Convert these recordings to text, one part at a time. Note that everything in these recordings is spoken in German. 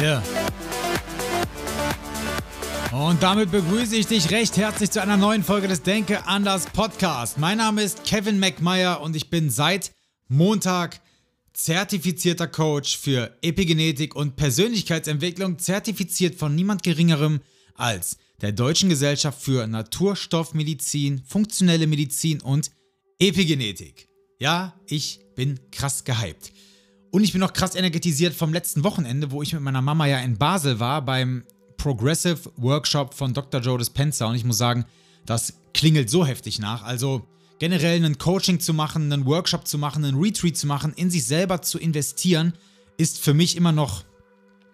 Ja. Und damit begrüße ich dich recht herzlich zu einer neuen Folge des Denke anders Podcast. Mein Name ist Kevin McMeyer und ich bin seit Montag zertifizierter Coach für Epigenetik und Persönlichkeitsentwicklung, zertifiziert von niemand Geringerem als der Deutschen Gesellschaft für Naturstoffmedizin, funktionelle Medizin und Epigenetik. Ja, ich bin krass gehypt. Und ich bin noch krass energetisiert vom letzten Wochenende, wo ich mit meiner Mama ja in Basel war beim Progressive Workshop von Dr. Joe Dispenza. Und ich muss sagen, das klingelt so heftig nach. Also generell ein Coaching zu machen, einen Workshop zu machen, einen Retreat zu machen, in sich selber zu investieren, ist für mich immer noch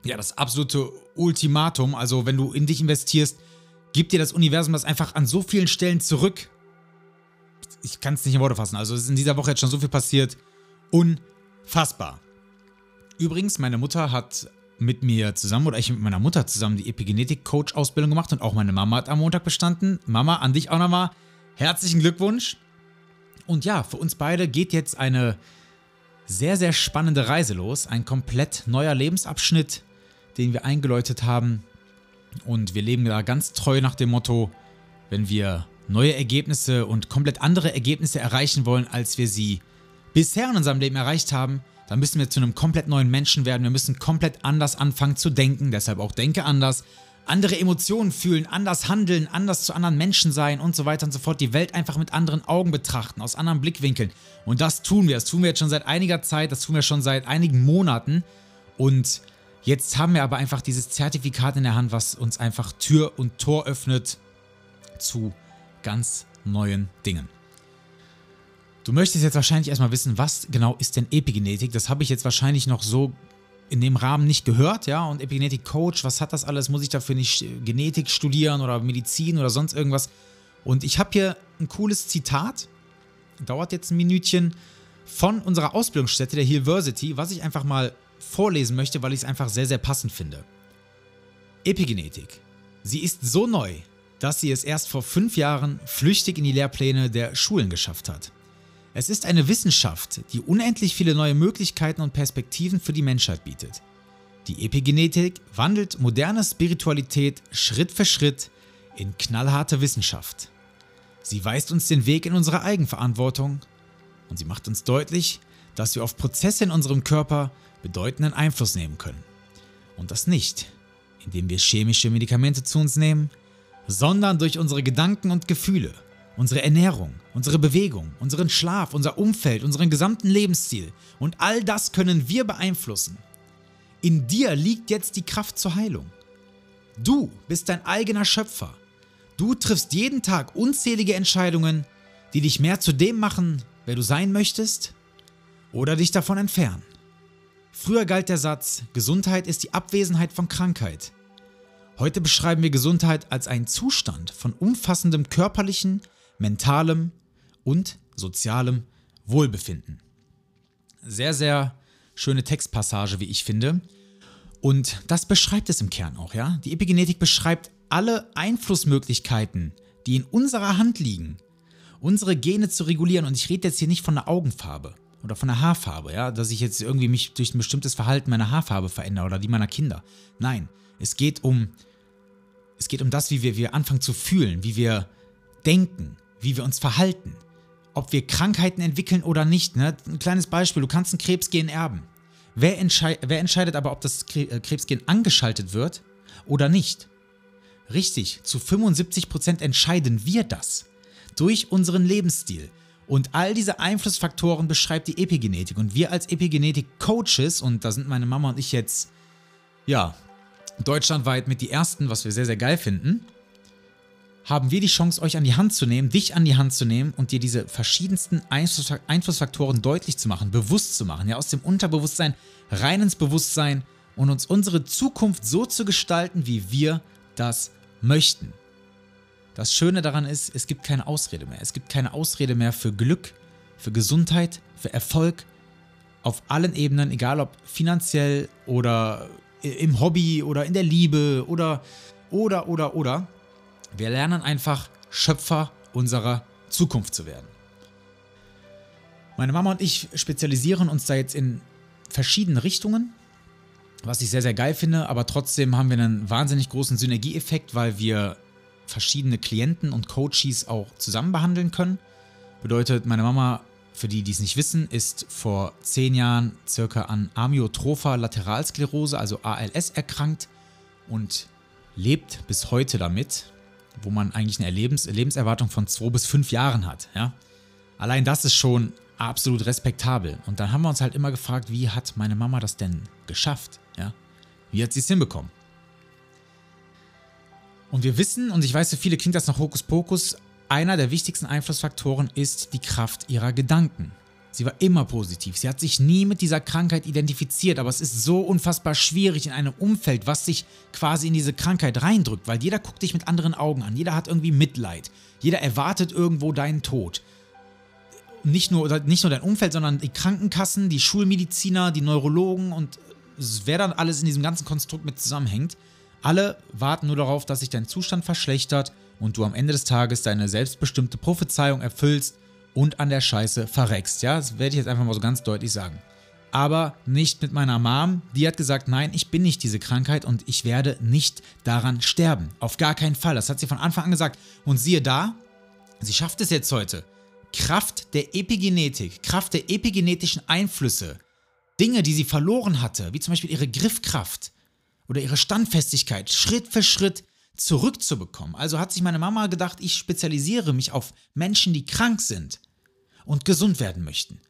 ja, das absolute Ultimatum. Also wenn du in dich investierst, gibt dir das Universum das einfach an so vielen Stellen zurück. Ich kann es nicht in Worte fassen. Also es ist in dieser Woche jetzt schon so viel passiert. Unfassbar. Übrigens, meine Mutter hat mit mir zusammen oder ich mit meiner Mutter zusammen die Epigenetik-Coach-Ausbildung gemacht und auch meine Mama hat am Montag bestanden. Mama, an dich auch nochmal herzlichen Glückwunsch. Und ja, für uns beide geht jetzt eine sehr, sehr spannende Reise los. Ein komplett neuer Lebensabschnitt, den wir eingeläutet haben. Und wir leben da ganz treu nach dem Motto, wenn wir neue Ergebnisse und komplett andere Ergebnisse erreichen wollen, als wir sie bisher in unserem Leben erreicht haben, dann müssen wir zu einem komplett neuen Menschen werden. Wir müssen komplett anders anfangen zu denken, deshalb auch denke anders, andere Emotionen fühlen, anders handeln, anders zu anderen Menschen sein und so weiter und so fort. Die Welt einfach mit anderen Augen betrachten, aus anderen Blickwinkeln. Und das tun wir. Das tun wir jetzt schon seit einiger Zeit, das tun wir schon seit einigen Monaten. Und jetzt haben wir aber einfach dieses Zertifikat in der Hand, was uns einfach Tür und Tor öffnet zu ganz neuen Dingen. Du möchtest jetzt wahrscheinlich erstmal wissen, was genau ist denn Epigenetik? Das habe ich jetzt wahrscheinlich noch so in dem Rahmen nicht gehört, ja. Und Epigenetik Coach, was hat das alles? Muss ich dafür nicht Genetik studieren oder Medizin oder sonst irgendwas? Und ich habe hier ein cooles Zitat, dauert jetzt ein Minütchen, von unserer Ausbildungsstätte, der Hillversity, was ich einfach mal vorlesen möchte, weil ich es einfach sehr, sehr passend finde. Epigenetik. Sie ist so neu, dass sie es erst vor fünf Jahren flüchtig in die Lehrpläne der Schulen geschafft hat. Es ist eine Wissenschaft, die unendlich viele neue Möglichkeiten und Perspektiven für die Menschheit bietet. Die Epigenetik wandelt moderne Spiritualität Schritt für Schritt in knallharte Wissenschaft. Sie weist uns den Weg in unsere Eigenverantwortung und sie macht uns deutlich, dass wir auf Prozesse in unserem Körper bedeutenden Einfluss nehmen können. Und das nicht, indem wir chemische Medikamente zu uns nehmen, sondern durch unsere Gedanken und Gefühle – unsere Ernährung, unsere Bewegung, unseren Schlaf, unser Umfeld, unseren gesamten Lebensstil. Und all das können wir beeinflussen. In dir liegt jetzt die Kraft zur Heilung. Du bist dein eigener Schöpfer. Du triffst jeden Tag unzählige Entscheidungen, die dich mehr zu dem machen, wer du sein möchtest, oder dich davon entfernen. Früher galt der Satz, Gesundheit ist die Abwesenheit von Krankheit. Heute beschreiben wir Gesundheit als einen Zustand von umfassendem körperlichen, mentalem und sozialem Wohlbefinden. Sehr, sehr schöne Textpassage, wie ich finde. Und das beschreibt es im Kern auch, ja? Die Epigenetik beschreibt alle Einflussmöglichkeiten, die in unserer Hand liegen, unsere Gene zu regulieren. Und ich rede jetzt hier nicht von der Augenfarbe oder von der Haarfarbe, ja, dass ich jetzt irgendwie mich durch ein bestimmtes Verhalten meiner Haarfarbe verändere oder die meiner Kinder. Nein, es geht um es geht um das, wie wir, wir anfangen zu fühlen, wie wir denken, wie wir uns verhalten, ob wir Krankheiten entwickeln oder nicht. Ne? Ein kleines Beispiel, du kannst ein Krebsgen erben. Wer, entschei wer entscheidet aber, ob das äh, Krebsgen angeschaltet wird oder nicht? Richtig, zu 75% entscheiden wir das. Durch unseren Lebensstil. Und all diese Einflussfaktoren beschreibt die Epigenetik. Und wir als Epigenetik-Coaches, und da sind meine Mama und ich jetzt, ja, deutschlandweit mit die ersten, was wir sehr, sehr geil finden, haben wir die Chance, euch an die Hand zu nehmen, dich an die Hand zu nehmen und dir diese verschiedensten Einflussfaktoren deutlich zu machen, bewusst zu machen, ja, aus dem Unterbewusstsein rein ins Bewusstsein und uns unsere Zukunft so zu gestalten, wie wir das möchten. Das Schöne daran ist, es gibt keine Ausrede mehr. Es gibt keine Ausrede mehr für Glück, für Gesundheit, für Erfolg auf allen Ebenen, egal ob finanziell oder im Hobby oder in der Liebe oder oder oder oder. Wir lernen einfach Schöpfer unserer Zukunft zu werden. Meine Mama und ich spezialisieren uns da jetzt in verschiedene Richtungen, was ich sehr, sehr geil finde, aber trotzdem haben wir einen wahnsinnig großen Synergieeffekt, weil wir verschiedene Klienten und Coaches auch zusammen behandeln können. Bedeutet, meine Mama, für die, die es nicht wissen, ist vor zehn Jahren circa an Amyotropher Lateralsklerose, also ALS, erkrankt und lebt bis heute damit wo man eigentlich eine Lebens Lebenserwartung von zwei bis fünf Jahren hat. Ja? Allein das ist schon absolut respektabel. Und dann haben wir uns halt immer gefragt, wie hat meine Mama das denn geschafft? Ja? Wie hat sie es hinbekommen? Und wir wissen, und ich weiß, für viele klingt das nach Hokuspokus, einer der wichtigsten Einflussfaktoren ist die Kraft ihrer Gedanken. Sie war immer positiv. Sie hat sich nie mit dieser Krankheit identifiziert, aber es ist so unfassbar schwierig in einem Umfeld, was sich quasi in diese Krankheit reindrückt, weil jeder guckt dich mit anderen Augen an, jeder hat irgendwie Mitleid, jeder erwartet irgendwo deinen Tod. Nicht nur, nicht nur dein Umfeld, sondern die Krankenkassen, die Schulmediziner, die Neurologen und wer dann alles in diesem ganzen Konstrukt mit zusammenhängt. Alle warten nur darauf, dass sich dein Zustand verschlechtert und du am Ende des Tages deine selbstbestimmte Prophezeiung erfüllst und an der Scheiße verreckst. Ja, das werde ich jetzt einfach mal so ganz deutlich sagen. Aber nicht mit meiner Mom. Die hat gesagt, nein, ich bin nicht diese Krankheit und ich werde nicht daran sterben. Auf gar keinen Fall. Das hat sie von Anfang an gesagt. Und siehe da, sie schafft es jetzt heute. Kraft der Epigenetik, Kraft der epigenetischen Einflüsse, Dinge, die sie verloren hatte, wie zum Beispiel ihre Griffkraft oder ihre Standfestigkeit, Schritt für Schritt zurückzubekommen. Also hat sich meine Mama gedacht, ich spezialisiere mich auf Menschen, die krank sind und gesund werden möchten.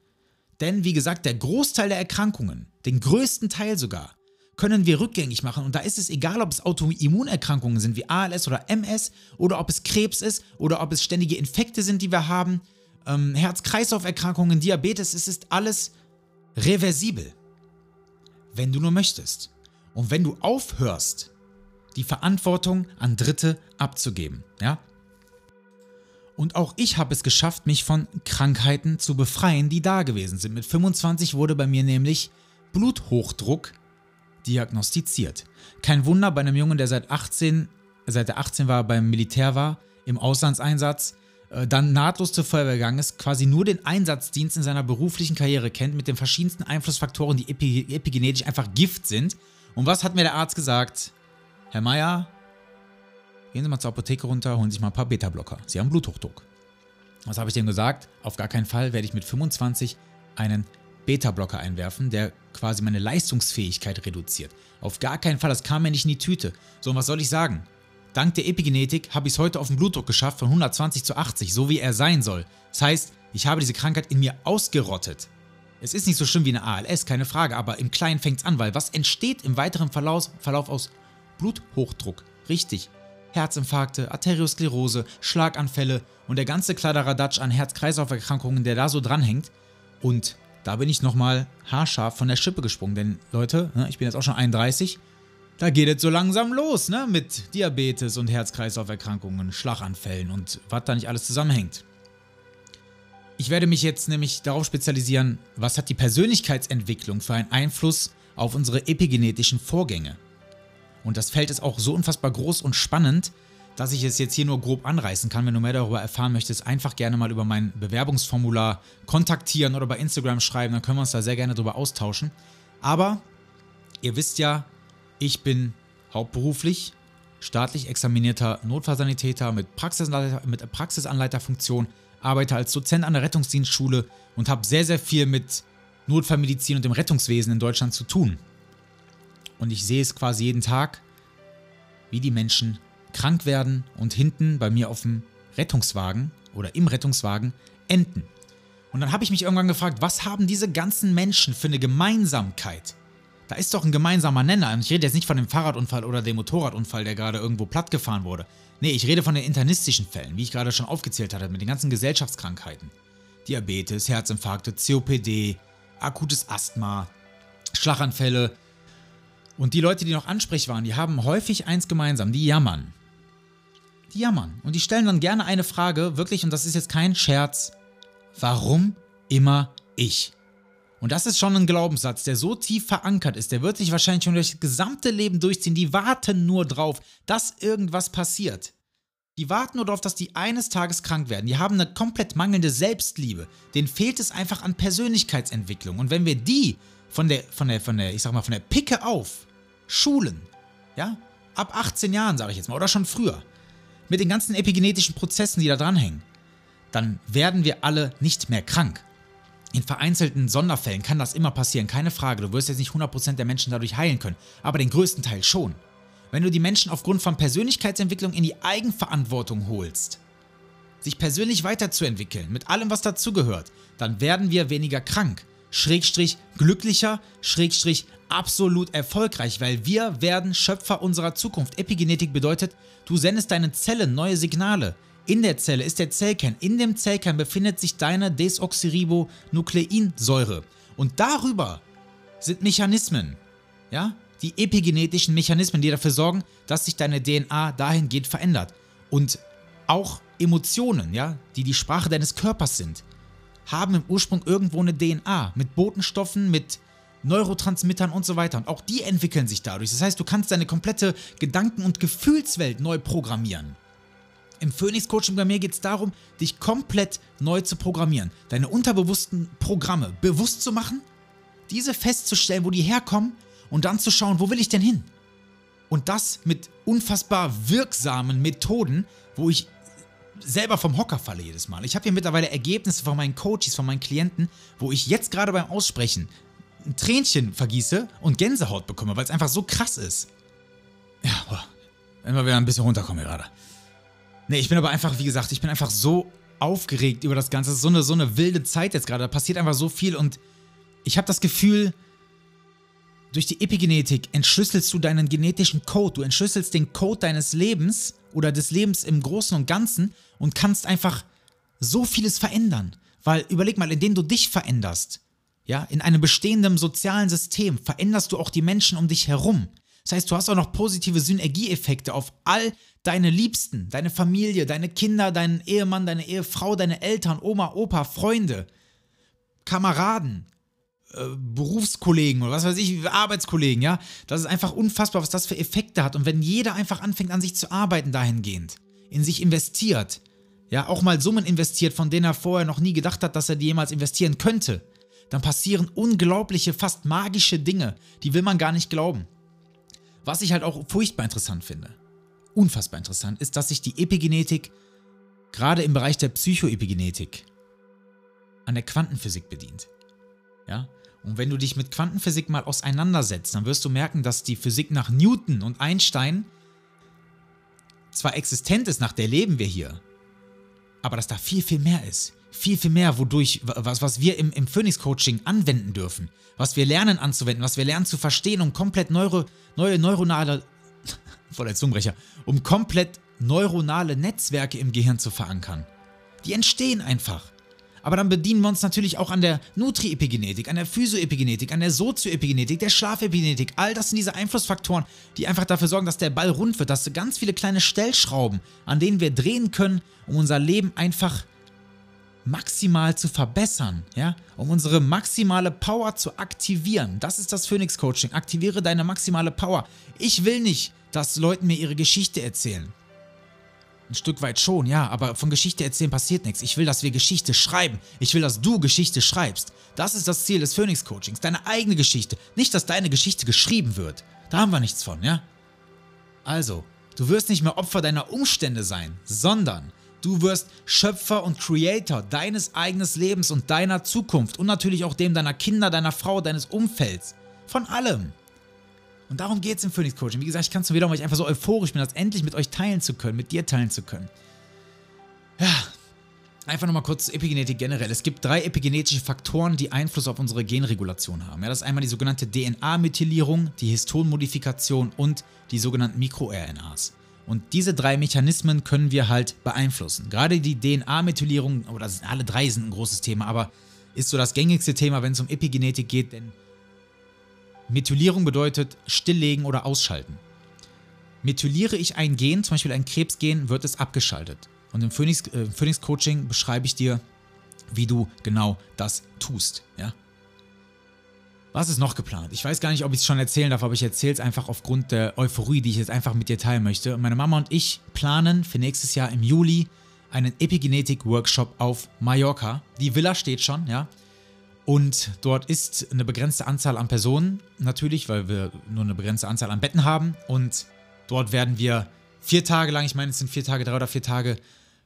Denn wie gesagt, der Großteil der Erkrankungen, den größten Teil sogar, können wir rückgängig machen. Und da ist es egal, ob es Autoimmunerkrankungen sind wie ALS oder MS oder ob es Krebs ist oder ob es ständige Infekte sind, die wir haben, ähm, Herz-Kreislauf-Erkrankungen, Diabetes, es ist alles reversibel. Wenn du nur möchtest. Und wenn du aufhörst, die Verantwortung an Dritte abzugeben. Ja? Und auch ich habe es geschafft, mich von Krankheiten zu befreien, die da gewesen sind. Mit 25 wurde bei mir nämlich Bluthochdruck diagnostiziert. Kein Wunder bei einem Jungen, der seit 18, seit er 18 war, beim Militär war, im Auslandseinsatz, äh, dann nahtlos zur Feuerwehr gegangen ist, quasi nur den Einsatzdienst in seiner beruflichen Karriere kennt, mit den verschiedensten Einflussfaktoren, die epigenetisch einfach Gift sind. Und was hat mir der Arzt gesagt? Herr Meier, gehen Sie mal zur Apotheke runter, holen Sie sich mal ein paar Beta-Blocker. Sie haben Bluthochdruck. Was habe ich dem gesagt? Auf gar keinen Fall werde ich mit 25 einen Beta-Blocker einwerfen, der quasi meine Leistungsfähigkeit reduziert. Auf gar keinen Fall, das kam mir nicht in die Tüte. So, und was soll ich sagen? Dank der Epigenetik habe ich es heute auf den Blutdruck geschafft von 120 zu 80, so wie er sein soll. Das heißt, ich habe diese Krankheit in mir ausgerottet. Es ist nicht so schlimm wie eine ALS, keine Frage, aber im Kleinen fängt es an, weil was entsteht im weiteren Verlauf, Verlauf aus Bluthochdruck. Richtig. Herzinfarkte, Arteriosklerose, Schlaganfälle und der ganze Kladderadatsch an Herz-Kreislauf-Erkrankungen, der da so dranhängt. Und da bin ich nochmal haarscharf von der Schippe gesprungen, denn Leute, ne, ich bin jetzt auch schon 31, da geht es so langsam los, ne, mit Diabetes und Herz-Kreislauf-Erkrankungen, Schlaganfällen und was da nicht alles zusammenhängt. Ich werde mich jetzt nämlich darauf spezialisieren, was hat die Persönlichkeitsentwicklung für einen Einfluss auf unsere epigenetischen Vorgänge. Und das Feld ist auch so unfassbar groß und spannend, dass ich es jetzt hier nur grob anreißen kann. Wenn du mehr darüber erfahren möchtest, einfach gerne mal über mein Bewerbungsformular kontaktieren oder bei Instagram schreiben, dann können wir uns da sehr gerne drüber austauschen. Aber ihr wisst ja, ich bin hauptberuflich staatlich examinierter Notfallsanitäter mit, Praxisanleiter, mit Praxisanleiterfunktion, arbeite als Dozent an der Rettungsdienstschule und habe sehr, sehr viel mit Notfallmedizin und dem Rettungswesen in Deutschland zu tun. Und ich sehe es quasi jeden Tag, wie die Menschen krank werden und hinten bei mir auf dem Rettungswagen oder im Rettungswagen enden. Und dann habe ich mich irgendwann gefragt, was haben diese ganzen Menschen für eine Gemeinsamkeit? Da ist doch ein gemeinsamer Nenner. Und ich rede jetzt nicht von dem Fahrradunfall oder dem Motorradunfall, der gerade irgendwo plattgefahren wurde. Nee, ich rede von den internistischen Fällen, wie ich gerade schon aufgezählt hatte, mit den ganzen Gesellschaftskrankheiten. Diabetes, Herzinfarkte, COPD, akutes Asthma, Schlaganfälle. Und die Leute, die noch ansprech waren, die haben häufig eins gemeinsam, die jammern. Die jammern. Und die stellen dann gerne eine Frage, wirklich, und das ist jetzt kein Scherz, warum immer ich? Und das ist schon ein Glaubenssatz, der so tief verankert ist, der wird sich wahrscheinlich schon durch das gesamte Leben durchziehen. Die warten nur drauf, dass irgendwas passiert. Die warten nur darauf, dass die eines Tages krank werden. Die haben eine komplett mangelnde Selbstliebe. Denen fehlt es einfach an Persönlichkeitsentwicklung. Und wenn wir die von der, von der, von der, ich sag mal, von der Picke auf schulen, ja, ab 18 Jahren, sage ich jetzt mal, oder schon früher, mit den ganzen epigenetischen Prozessen, die da dranhängen, dann werden wir alle nicht mehr krank. In vereinzelten Sonderfällen kann das immer passieren, keine Frage. Du wirst jetzt nicht 100% der Menschen dadurch heilen können, aber den größten Teil schon. Wenn du die Menschen aufgrund von Persönlichkeitsentwicklung in die Eigenverantwortung holst, sich persönlich weiterzuentwickeln, mit allem, was dazugehört, dann werden wir weniger krank, schrägstrich glücklicher, schrägstrich absolut erfolgreich, weil wir werden Schöpfer unserer Zukunft. Epigenetik bedeutet, du sendest deinen Zellen neue Signale. In der Zelle ist der Zellkern. In dem Zellkern befindet sich deine Desoxyribonukleinsäure. Und darüber sind Mechanismen, ja, die epigenetischen Mechanismen, die dafür sorgen, dass sich deine DNA dahingehend verändert. Und auch Emotionen, ja, die die Sprache deines Körpers sind, haben im Ursprung irgendwo eine DNA mit Botenstoffen, mit Neurotransmittern und so weiter. Und auch die entwickeln sich dadurch. Das heißt, du kannst deine komplette Gedanken- und Gefühlswelt neu programmieren. Im Phoenix Coaching bei mir geht es darum, dich komplett neu zu programmieren, deine unterbewussten Programme bewusst zu machen, diese festzustellen, wo die herkommen und dann zu schauen, wo will ich denn hin? Und das mit unfassbar wirksamen Methoden, wo ich selber vom Hocker falle jedes Mal. Ich habe hier mittlerweile Ergebnisse von meinen Coaches, von meinen Klienten, wo ich jetzt gerade beim Aussprechen ein Tränchen vergieße und Gänsehaut bekomme, weil es einfach so krass ist. Ja, boah. Wenn wir wieder ein bisschen runterkommen gerade. Nee, ich bin aber einfach, wie gesagt, ich bin einfach so aufgeregt über das Ganze. Es ist so eine, so eine wilde Zeit jetzt gerade. Da passiert einfach so viel und ich habe das Gefühl, durch die Epigenetik entschlüsselst du deinen genetischen Code. Du entschlüsselst den Code deines Lebens oder des Lebens im Großen und Ganzen und kannst einfach so vieles verändern. Weil überleg mal, indem du dich veränderst, ja, in einem bestehenden sozialen System veränderst du auch die Menschen um dich herum. Das heißt, du hast auch noch positive Synergieeffekte auf all deine Liebsten, deine Familie, deine Kinder, deinen Ehemann, deine Ehefrau, deine Eltern, Oma, Opa, Freunde, Kameraden, Berufskollegen oder was weiß ich, Arbeitskollegen, ja. Das ist einfach unfassbar, was das für Effekte hat. Und wenn jeder einfach anfängt an sich zu arbeiten dahingehend, in sich investiert, ja, auch mal Summen investiert, von denen er vorher noch nie gedacht hat, dass er die jemals investieren könnte, dann passieren unglaubliche, fast magische Dinge, die will man gar nicht glauben. Was ich halt auch furchtbar interessant finde, unfassbar interessant, ist, dass sich die Epigenetik gerade im Bereich der Psychoepigenetik an der Quantenphysik bedient. Ja? Und wenn du dich mit Quantenphysik mal auseinandersetzt, dann wirst du merken, dass die Physik nach Newton und Einstein zwar existent ist, nach der leben wir hier, aber dass da viel, viel mehr ist viel, viel mehr, wodurch, was, was wir im, im Phoenix-Coaching anwenden dürfen, was wir lernen anzuwenden, was wir lernen zu verstehen, um komplett neuro, neue neuronale, voller Zungenbrecher, um komplett neuronale Netzwerke im Gehirn zu verankern. Die entstehen einfach. Aber dann bedienen wir uns natürlich auch an der Nutri-Epigenetik, an der Physioepigenetik, an der Sozioepigenetik, der Schlafepigenetik. All das sind diese Einflussfaktoren, die einfach dafür sorgen, dass der Ball rund wird, dass du ganz viele kleine Stellschrauben, an denen wir drehen können, um unser Leben einfach maximal zu verbessern, ja, um unsere maximale Power zu aktivieren. Das ist das Phoenix Coaching. Aktiviere deine maximale Power. Ich will nicht, dass Leute mir ihre Geschichte erzählen. Ein Stück weit schon, ja, aber von Geschichte erzählen passiert nichts. Ich will, dass wir Geschichte schreiben. Ich will, dass du Geschichte schreibst. Das ist das Ziel des Phoenix Coachings. Deine eigene Geschichte. Nicht, dass deine Geschichte geschrieben wird. Da haben wir nichts von, ja? Also, du wirst nicht mehr Opfer deiner Umstände sein, sondern Du wirst Schöpfer und Creator deines eigenen Lebens und deiner Zukunft und natürlich auch dem deiner Kinder, deiner Frau, deines Umfelds. Von allem. Und darum geht es im Phoenix Coaching. Wie gesagt, ich kann es nur wieder, weil ich einfach so euphorisch bin, das endlich mit euch teilen zu können, mit dir teilen zu können. Ja, Einfach nochmal kurz Epigenetik generell. Es gibt drei epigenetische Faktoren, die Einfluss auf unsere Genregulation haben. Ja, das ist einmal die sogenannte DNA-Methylierung, die Histonmodifikation und die sogenannten Mikro-RNAs. Und diese drei Mechanismen können wir halt beeinflussen. Gerade die DNA-Methylierung, oder alle drei sind ein großes Thema, aber ist so das gängigste Thema, wenn es um Epigenetik geht, denn Methylierung bedeutet stilllegen oder ausschalten. Methyliere ich ein Gen, zum Beispiel ein Krebsgen, wird es abgeschaltet. Und im Phoenix, äh, Phoenix Coaching beschreibe ich dir, wie du genau das tust. Ja? Was ist noch geplant? Ich weiß gar nicht, ob ich es schon erzählen darf, aber ich erzähle es einfach aufgrund der Euphorie, die ich jetzt einfach mit dir teilen möchte. Meine Mama und ich planen für nächstes Jahr im Juli einen Epigenetik-Workshop auf Mallorca. Die Villa steht schon, ja. Und dort ist eine begrenzte Anzahl an Personen, natürlich, weil wir nur eine begrenzte Anzahl an Betten haben. Und dort werden wir vier Tage lang, ich meine, es sind vier Tage, drei oder vier Tage,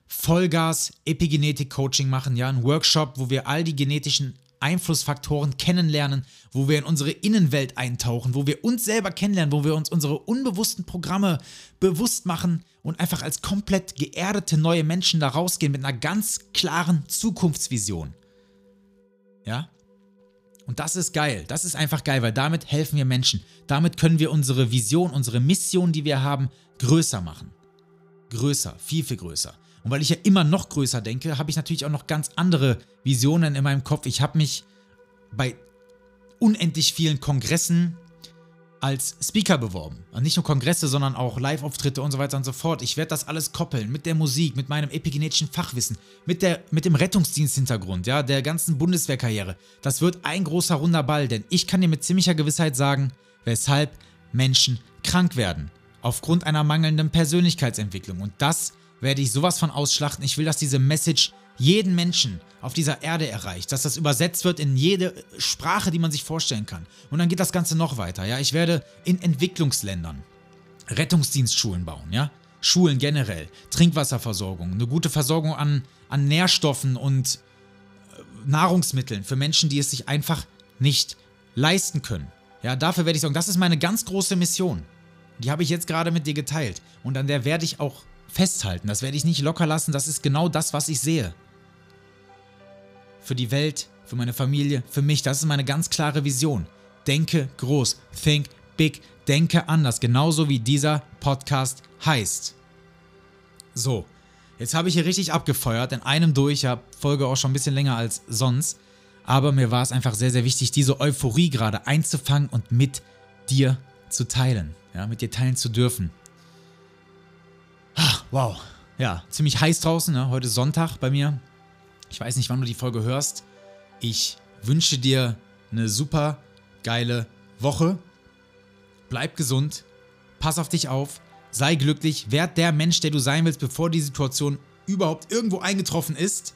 Vollgas Epigenetik-Coaching machen, ja, ein Workshop, wo wir all die genetischen Einflussfaktoren kennenlernen, wo wir in unsere Innenwelt eintauchen, wo wir uns selber kennenlernen, wo wir uns unsere unbewussten Programme bewusst machen und einfach als komplett geerdete neue Menschen da rausgehen mit einer ganz klaren Zukunftsvision. Ja? Und das ist geil. Das ist einfach geil, weil damit helfen wir Menschen. Damit können wir unsere Vision, unsere Mission, die wir haben, größer machen. Größer, viel, viel größer. Und weil ich ja immer noch größer denke, habe ich natürlich auch noch ganz andere Visionen in meinem Kopf. Ich habe mich bei unendlich vielen Kongressen als Speaker beworben. Und nicht nur Kongresse, sondern auch Live-Auftritte und so weiter und so fort. Ich werde das alles koppeln mit der Musik, mit meinem epigenetischen Fachwissen, mit, der, mit dem Rettungsdiensthintergrund, ja, der ganzen Bundeswehrkarriere. Das wird ein großer runder Ball, denn ich kann dir mit ziemlicher Gewissheit sagen, weshalb Menschen krank werden. Aufgrund einer mangelnden Persönlichkeitsentwicklung. Und das werde ich sowas von ausschlachten. Ich will, dass diese Message jeden Menschen auf dieser Erde erreicht, dass das übersetzt wird in jede Sprache, die man sich vorstellen kann. Und dann geht das Ganze noch weiter. Ja, ich werde in Entwicklungsländern Rettungsdienstschulen bauen. Ja, Schulen generell, Trinkwasserversorgung, eine gute Versorgung an, an Nährstoffen und äh, Nahrungsmitteln für Menschen, die es sich einfach nicht leisten können. Ja, dafür werde ich sagen, das ist meine ganz große Mission. Die habe ich jetzt gerade mit dir geteilt. Und an der werde ich auch festhalten. Das werde ich nicht locker lassen. Das ist genau das, was ich sehe. Für die Welt, für meine Familie, für mich. Das ist meine ganz klare Vision. Denke groß. Think big. Denke anders. Genauso wie dieser Podcast heißt. So, jetzt habe ich hier richtig abgefeuert. In einem durch. Habe Folge auch schon ein bisschen länger als sonst. Aber mir war es einfach sehr, sehr wichtig, diese Euphorie gerade einzufangen und mit dir zu teilen. Ja, mit dir teilen zu dürfen. Wow. Ja, ziemlich heiß draußen. Ne? Heute Sonntag bei mir. Ich weiß nicht, wann du die Folge hörst. Ich wünsche dir eine super geile Woche. Bleib gesund. Pass auf dich auf. Sei glücklich. Werd der Mensch, der du sein willst, bevor die Situation überhaupt irgendwo eingetroffen ist.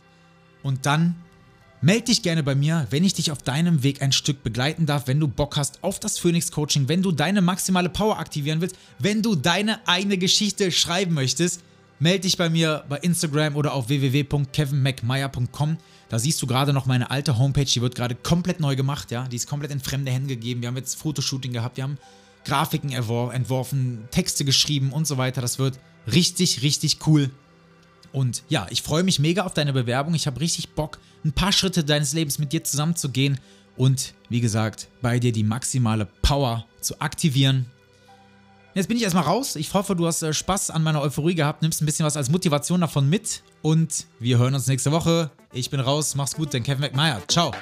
Und dann Meld dich gerne bei mir, wenn ich dich auf deinem Weg ein Stück begleiten darf, wenn du Bock hast auf das Phoenix Coaching, wenn du deine maximale Power aktivieren willst, wenn du deine eigene Geschichte schreiben möchtest. Meld dich bei mir bei Instagram oder auf www.kevinmcmeyer.com. Da siehst du gerade noch meine alte Homepage, die wird gerade komplett neu gemacht, ja. Die ist komplett in fremde Hände gegeben. Wir haben jetzt Fotoshooting gehabt, wir haben Grafiken entworfen, Texte geschrieben und so weiter. Das wird richtig, richtig cool. Und ja, ich freue mich mega auf deine Bewerbung. Ich habe richtig Bock, ein paar Schritte deines Lebens mit dir zusammenzugehen und wie gesagt, bei dir die maximale Power zu aktivieren. Jetzt bin ich erstmal raus. Ich hoffe, du hast äh, Spaß an meiner Euphorie gehabt, nimmst ein bisschen was als Motivation davon mit und wir hören uns nächste Woche. Ich bin raus, mach's gut, dein Kevin McMeyer. Ciao.